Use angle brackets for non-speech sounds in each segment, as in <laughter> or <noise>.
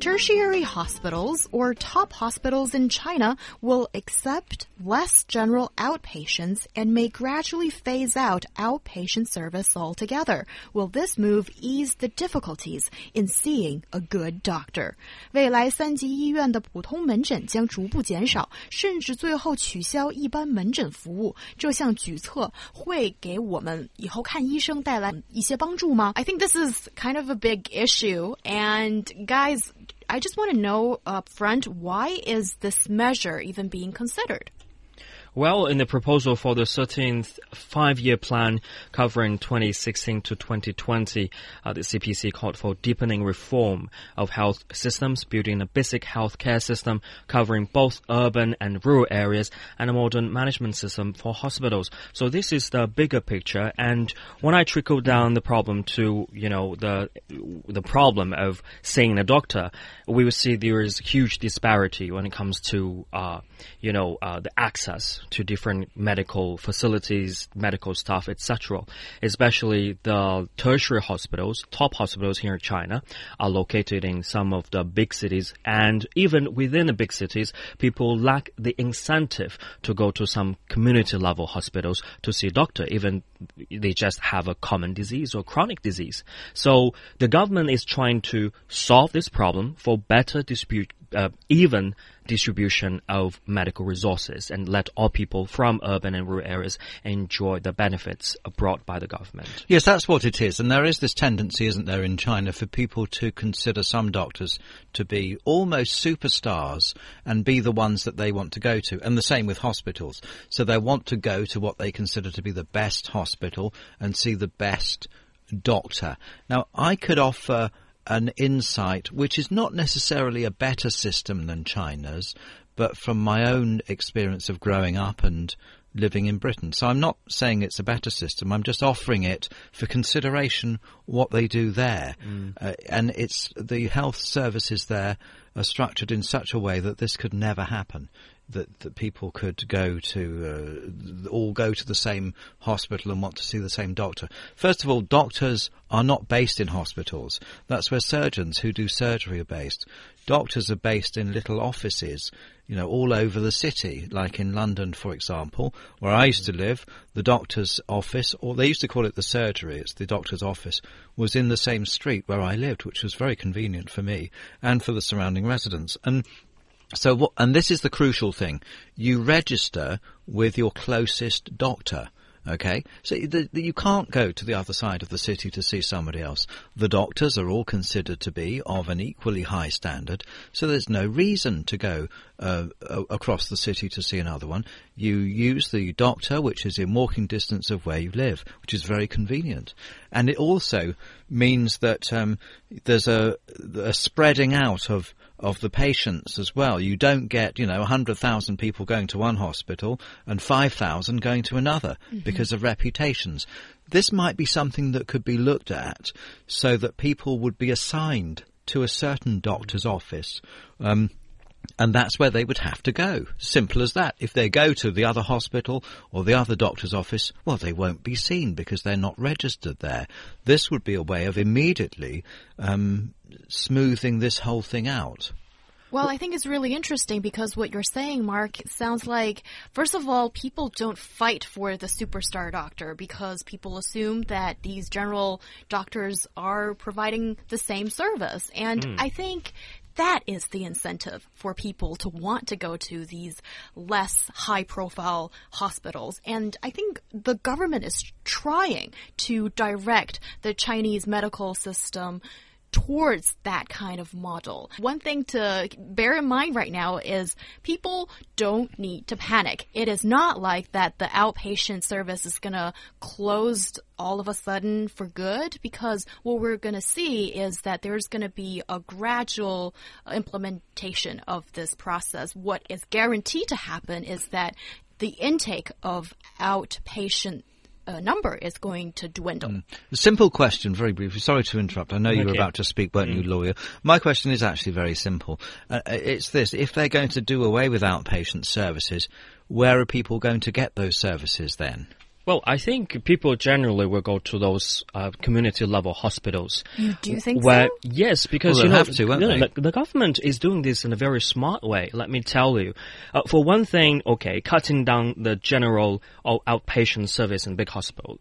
Tertiary hospitals or top hospitals in China will accept less general outpatients and may gradually phase out outpatient service altogether. Will this move ease the difficulties in seeing a good doctor? 未来三级医院的普通门诊将逐步减少，甚至最后取消一般门诊服务。这项举措会给我们以后看医生带来一些帮助吗？I think this is kind of a big issue, and guys. I just want to know up front why is this measure even being considered? Well, in the proposal for the 13th five-year plan covering 2016 to 2020, uh, the CPC called for deepening reform of health systems, building a basic healthcare system covering both urban and rural areas, and a modern management system for hospitals. So this is the bigger picture. And when I trickle down the problem to, you know, the the problem of seeing a doctor, we will see there is huge disparity when it comes to, uh, you know, uh, the access to different medical facilities, medical staff, etc. Especially the tertiary hospitals, top hospitals here in China, are located in some of the big cities, and even within the big cities, people lack the incentive to go to some community level hospitals to see a doctor, even they just have a common disease or chronic disease. So the government is trying to solve this problem for better dispute, uh, even distribution of medical resources and let all people from urban and rural areas enjoy the benefits brought by the government. Yes, that's what it is. And there is this tendency, isn't there, in China for people to consider some doctors to be almost superstars and be the ones that they want to go to. And the same with hospitals. So they want to go to what they consider to be the best hospital and see the best doctor. Now, I could offer an insight which is not necessarily a better system than China's, but from my own experience of growing up and living in Britain. So I'm not saying it's a better system. I'm just offering it for consideration what they do there. Mm. Uh, and it's the health services there are structured in such a way that this could never happen that, that people could go to uh, all go to the same hospital and want to see the same doctor. First of all, doctors are not based in hospitals. That's where surgeons who do surgery are based. Doctors are based in little offices, you know, all over the city, like in London, for example, where I used to live. The doctor's office, or they used to call it the surgery, it's the doctor's office, was in the same street where I lived, which was very convenient for me and for the surrounding residents. And so, what, and this is the crucial thing: you register with your closest doctor. Okay, so the, the, you can't go to the other side of the city to see somebody else. The doctors are all considered to be of an equally high standard, so there's no reason to go uh, across the city to see another one. You use the doctor, which is in walking distance of where you live, which is very convenient, and it also means that um, there's a, a spreading out of of the patients as well. You don't get, you know, 100,000 people going to one hospital and 5,000 going to another mm-hmm. because of reputations. This might be something that could be looked at so that people would be assigned to a certain doctor's office. Um, and that's where they would have to go. Simple as that. If they go to the other hospital or the other doctor's office, well, they won't be seen because they're not registered there. This would be a way of immediately um, smoothing this whole thing out. Well, I think it's really interesting because what you're saying, Mark, sounds like, first of all, people don't fight for the superstar doctor because people assume that these general doctors are providing the same service. And mm. I think that is the incentive for people to want to go to these less high profile hospitals. And I think the government is trying to direct the Chinese medical system towards that kind of model. One thing to bear in mind right now is people don't need to panic. It is not like that the outpatient service is going to close all of a sudden for good because what we're going to see is that there's going to be a gradual implementation of this process. What is guaranteed to happen is that the intake of outpatient uh, number is going to dwindle. Mm. Simple question, very briefly. Sorry to interrupt. I know you were about to speak, weren't you, lawyer? My question is actually very simple. Uh, it's this: if they're going to do away with outpatient services, where are people going to get those services then? Well, I think people generally will go to those uh, community level hospitals. Do you do think where, so? Yes, because Well, you they'll know, have to, won't you know, they? the, the government is doing this in a very smart way. Let me tell you. Uh, for one thing, okay, cutting down the general outpatient service in big hospital.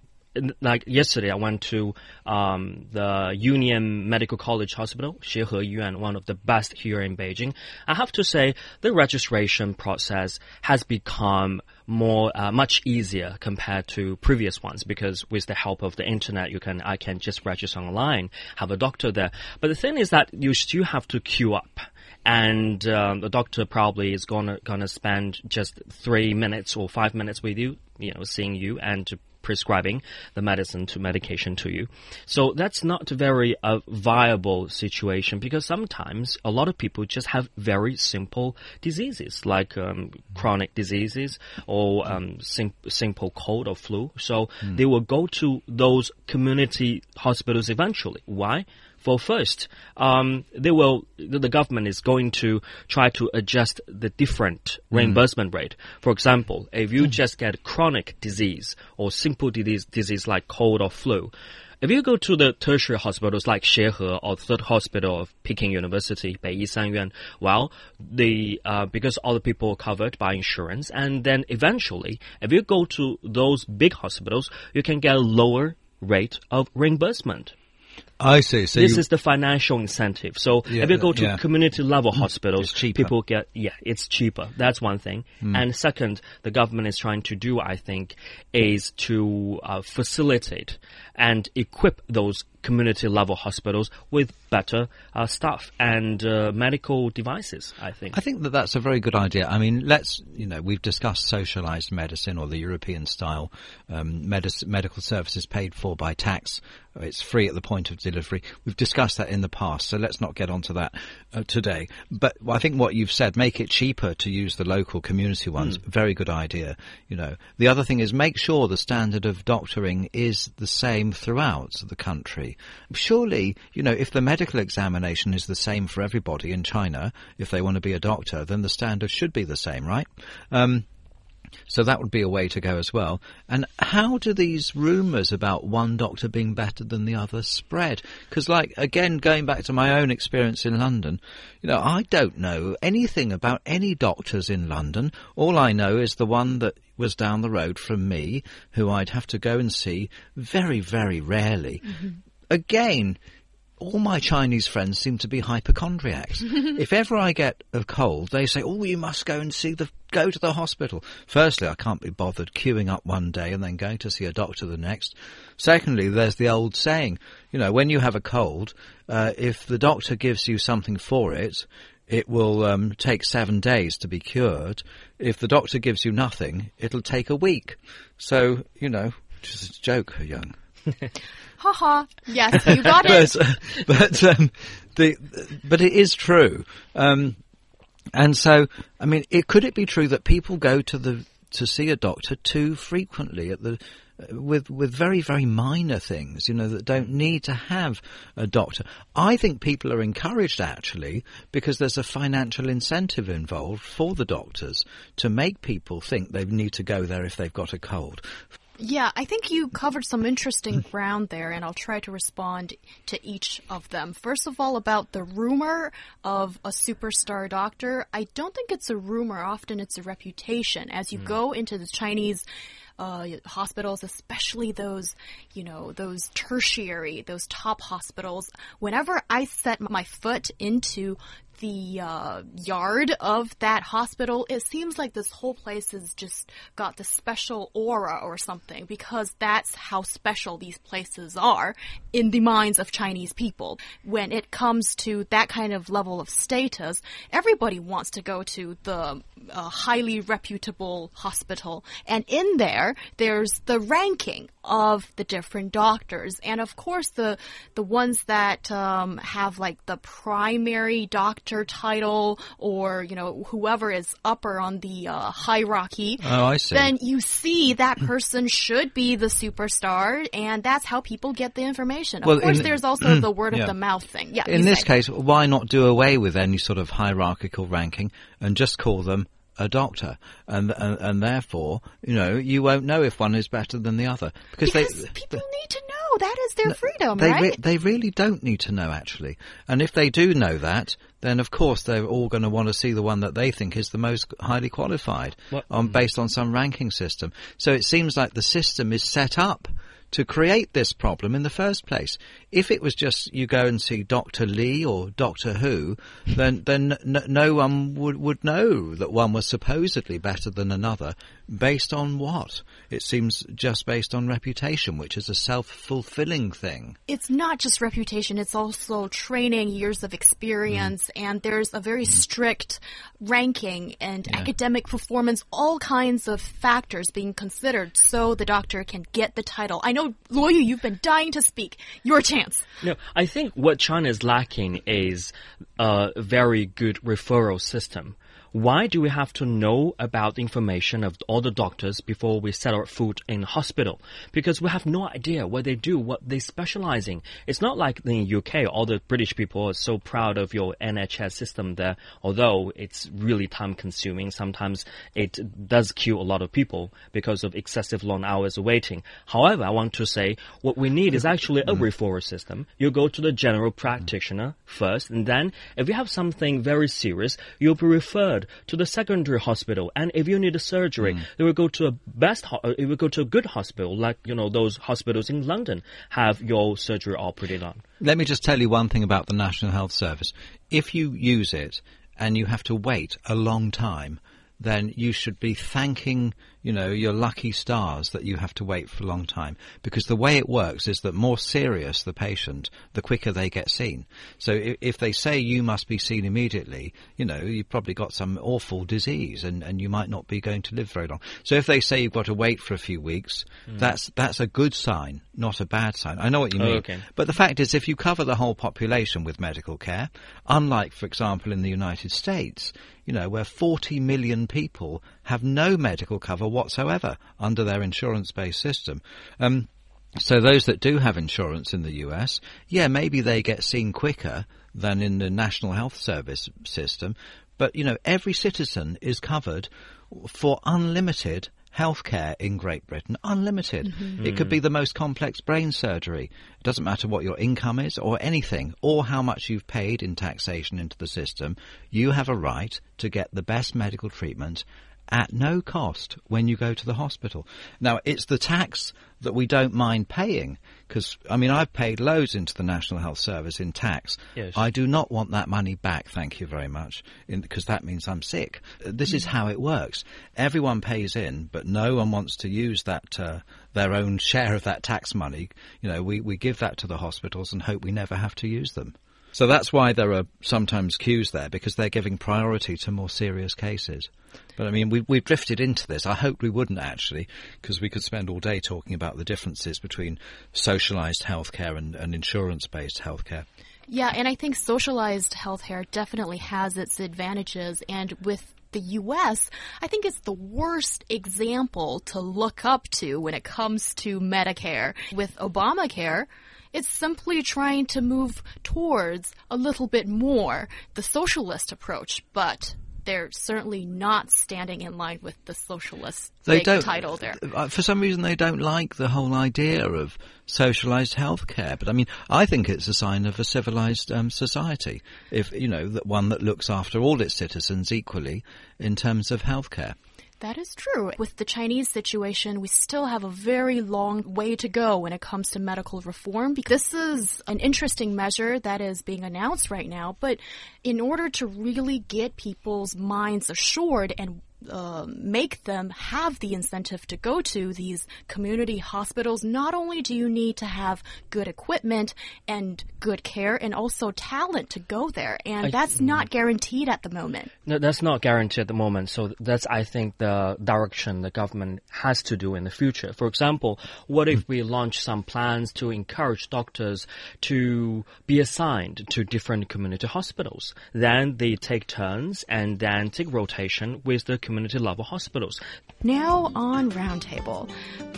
Like yesterday, I went to um, the Union Medical College Hospital, Xiehe Yuan, one of the best here in Beijing. I have to say, the registration process has become more uh, much easier compared to previous ones because with the help of the internet you can I can just register online have a doctor there but the thing is that you still have to queue up and um, the doctor probably is gonna gonna spend just three minutes or five minutes with you you know seeing you and prescribing the medicine to medication to you. So that's not a very uh, viable situation because sometimes a lot of people just have very simple diseases like um, chronic diseases or um, sim- simple cold or flu. So they will go to those community hospitals eventually. Why? For first, um, they will. The government is going to try to adjust the different reimbursement rate. For example, if you just get chronic disease or simple disease, disease like cold or flu, if you go to the tertiary hospitals like Xiehe or Third Hospital of Peking University, Beiyi Sanyuan, well, the uh, because all the people are covered by insurance, and then eventually, if you go to those big hospitals, you can get a lower rate of reimbursement I see. So this you, is the financial incentive. So Yeah, if you go to yeah. community level hospitals, It's cheaper. people get yeah, it's cheaper. That's one thing. And second, the government is trying to do, I think, is to uh, facilitate and equip those community level hospitals with better uh, staff and uh, medical devices. I think. I think that that's a very good idea. I mean, let's, you know, we've discussed socialized medicine or the European style um, medic- medical services paid for by tax. It's free at the point of delivery. We've discussed that in the past, so let's not get onto that uh, today. But I think what you've said, make it cheaper to use the local community ones, very good idea. You know, the other thing is make sure the standard of doctoring is the same throughout the country. Surely, you know, if the medical examination is the same for everybody in China, if they want to be a doctor, then the standard should be the same, right? Um, so that would be a way to go as well. And how do these rumours about one doctor being better than the other spread? Because, like, again, going back to my own experience in London, you know, I don't know anything about any doctors in London. All I know is the one that was down the road from me, who I'd have to go and see very, very rarely. Again, all my Chinese friends seem to be hypochondriacs. <laughs> if ever I get a cold, they say, "Oh, you must go and see the go to the hospital." Firstly, I can't be bothered queuing up one day and then going to see a doctor the next. Secondly, there's the old saying, you know, when you have a cold, uh, if the doctor gives you something for it, it will um, take seven days to be cured. If the doctor gives you nothing, it'll take a week. So, you know, just a joke, young. <laughs> Haha. Yes, you got <laughs> it. but but um, the but it is true. Um, and so, I mean, it could it be true that people go to the to see a doctor too frequently at the with with very very minor things, you know, that don't need to have a doctor. I think people are encouraged actually because there's a financial incentive involved for the doctors to make people think they need to go there if they've got a cold. Yeah, I think you covered some interesting ground there, and I'll try to respond to each of them. First of all, about the rumor of a superstar doctor, I don't think it's a rumor. Often it's a reputation. As you go into the Chinese uh, hospitals, especially those, you know, those tertiary, those top hospitals, whenever I set my foot into the uh, yard of that hospital, it seems like this whole place has just got this special aura or something because that's how special these places are in the minds of Chinese people. When it comes to that kind of level of status, everybody wants to go to the uh, highly reputable hospital. And in there, there's the ranking of the different doctors. And of course, the, the ones that um, have like the primary doctor title or, you know, whoever is upper on the uh, hierarchy, Oh, I see. then you see that person should be the superstar, and that's how people get the information. Of Well, course, in- there's also the word Yeah. of the mouth thing. Yeah. In this say. case, why not do away with any sort of hierarchical ranking and just call them a doctor, and and, and therefore, you know, you won't know if one is better than the other because, because they people need to that is their freedom, they right? re- they really don't need to know actually, and if they do know that, then of course they're all going to want to see the one that they think is the most highly qualified, What- on based on some ranking system. So it seems like the system is set up to create this problem in the first place. If it was just you go and see Doctor Lee or Doctor Who, then then n- no one would would know that one was supposedly better than another based on what? It seems just based on reputation, which is a self-fulfilling thing. it's not just reputation, it's also training, years of experience, Mm. and there's a very strict ranking and academic performance, all kinds of factors being considered so the doctor can get the title. I know, Yu, you've been dying to speak. Your chance. No, I think what China is lacking is a very good referral system. Why do we have to know about the information of all the doctors before we set our foot in hospital? Because we have no idea what they do, what they specialize in. It's not like in the UK, all the British people are so proud of your NHS system there, although it's really time consuming. Sometimes it does kill a lot of people because of excessive long hours of waiting. However, I want to say what we need is actually a mm. referral system. You go to the general practitioner first, and then if you have something very serious, you'll be referred to the secondary hospital. And if you need a surgery, you will go to a best, ho- uh, you will go to a good hospital, like you know those hospitals in London have your surgery operated on. Let me just tell you one thing about the National Health Service. If you use it and you have to wait a long time, then you should be thanking, you know, your lucky stars that you have to wait for a long time. Because the way it works is that more serious the patient, the quicker they get seen. So if, if they say you must be seen immediately, you know, you've probably got some awful disease and, and you might not be going to live very long. So if they say you've got to wait for a few weeks, hmm. that's, that's a good sign, not a bad sign. I know what you Oh, mean. okay. But the fact is, if you cover the whole population with medical care, unlike, for example, in the United States, you know, where 40 million people have no medical cover whatsoever under their insurance-based system. Um, so those that do have insurance in the US, yeah, maybe they get seen quicker than in the National Health Service system, but you know, every citizen is covered for unlimited healthcare in Great Britain, unlimited. It could be the most complex brain surgery. It doesn't matter what your income is or anything, or how much you've paid in taxation into the system. You have a right to get the best medical treatment at no cost when you go to the hospital. Now, it's the tax that we don't mind paying because, I mean, I've paid loads into the National Health Service in tax. Yes. I do not want that money back, thank you very much, because that means I'm sick. This is how it works. Everyone pays in, but no one wants to use that, uh, their own share of that tax money. You know, we, we give that to the hospitals and hope we never have to use them. So that's why there are sometimes queues there because they're giving priority to more serious cases. But I mean, we, we've drifted into this. I hoped we wouldn't actually, because we could spend all day talking about the differences between socialised healthcare and, and insurance-based healthcare. Yeah, and I think socialized healthcare definitely has its advantages. And with the US, I think it's the worst example to look up to when it comes to Medicare. With Obamacare, it's simply trying to move towards a little bit more the socialist approach, but they're certainly not standing in line with the socialist They don't title there. uh, For some reason, they don't like the whole idea of socialised healthcare. But I mean, I think it's a sign of a civilised um, society. If you know that one that looks after all its citizens equally in terms of healthcare. That is true. With the Chinese situation, we still have a very long way to go when it comes to medical reform. This is an interesting measure that is being announced right now, but in order to really get people's minds assured and uh, make them have the incentive to go to these community hospitals. Not only do you need to have good equipment and good care, and also talent to go there, and I- that's not guaranteed at the moment. No, that's not guaranteed at the moment. So that's, I think, the direction the government has to do in the future. For example, what if we launch some plans to encourage doctors to be assigned to different community hospitals? Then they take turns and then take rotation with the community community level hospitals. Now on Roundtable,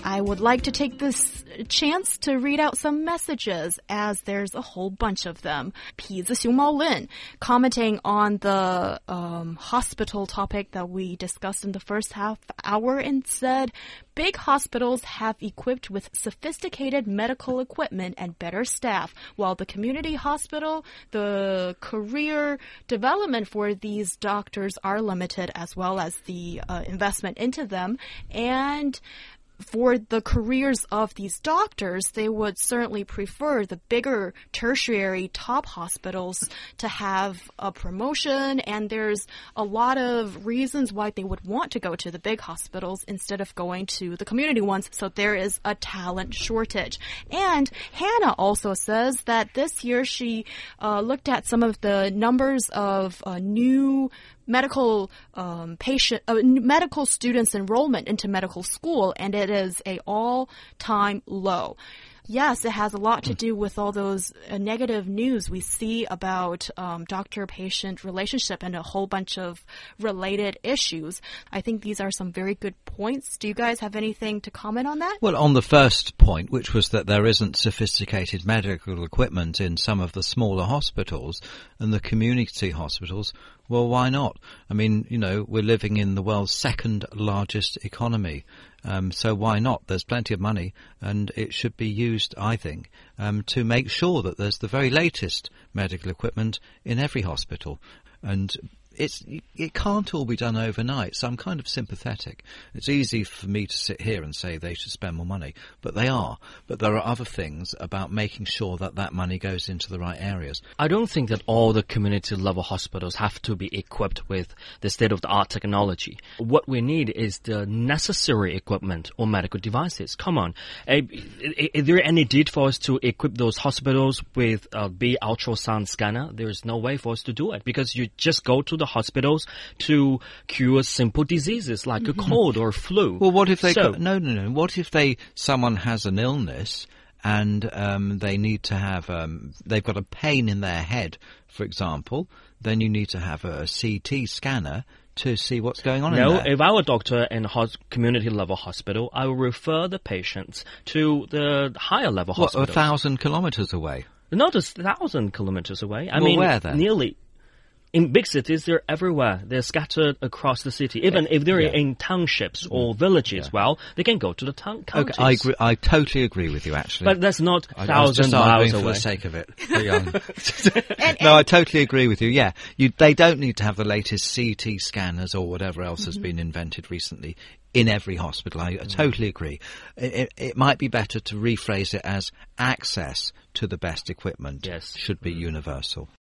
I would like to take this chance to read out some messages as there's a whole bunch of them. 痞子熊猫 Lin commenting on the um, hospital topic that we discussed in the first half hour and said Big hospitals have equipped with sophisticated medical equipment and better staff, while the community hospital, the career development for these doctors are limited, as well as the uh, investment into them. And for the careers of these doctors, they would certainly prefer the bigger tertiary top hospitals to have a promotion. And there's a lot of reasons why they would want to go to the big hospitals instead of going to the community ones. So there is a talent shortage. And Hannah also says that this year she uh, looked at some of the numbers of uh, new medical um, patient uh, medical students enrollment into medical school and it is a all-time low. Yes it has a lot to do with all those uh, negative news we see about um, doctor-patient relationship and a whole bunch of related issues. I think these are some very good points. Do you guys have anything to comment on that? Well, on the first point, which was that there isn't sophisticated medical equipment in some of the smaller hospitals and the community hospitals, well, why not? I mean, you know, we're living in the world's second largest economy. Um, so why not? There's plenty of money, and it should be used, I think, um, to make sure that there's the very latest medical equipment in every hospital. And it's it can't all be done overnight. So I'm kind of sympathetic. It's easy for me to sit here and say they should spend more money, but they are. But there are other things about making sure that that money goes into the right areas. I don't think that all the community level hospitals have to be equipped with the state of the art technology. What we need is the necessary equipment or medical devices. Come on. Is there any need for us to equip those hospitals with a B ultrasound scanner? There is no way for us to do it because you just go to the hospitals to cure simple diseases like a cold or flu. Well, what if they So- no, no, no. What if they someone has an illness and um, they need to have um, they've got a pain in their head, for example? Then you need to have a CT scanner to see what's going on No, in there. if I were a doctor in a community level hospital, I will refer the patients to the higher level what, a thousand kilometres away? Not a thousand kilometers away. I Well, mean, where then? nearly. In big cities, they're everywhere. They're scattered across the city. Even if they're Yeah. in townships or mm. villages, well, they can go to the town Okay. I agree. I totally agree with you. Actually, But that's not I, I was just miles arguing for the sake of it. <laughs> No, I totally agree with you. Yeah, you, they don't need to have the latest CT scanners or whatever else has mm-hmm. been invented recently in every hospital. I, I mm-hmm. totally agree. It, it, it might be better to rephrase it as access to the best equipment Yes. should be mm. universal.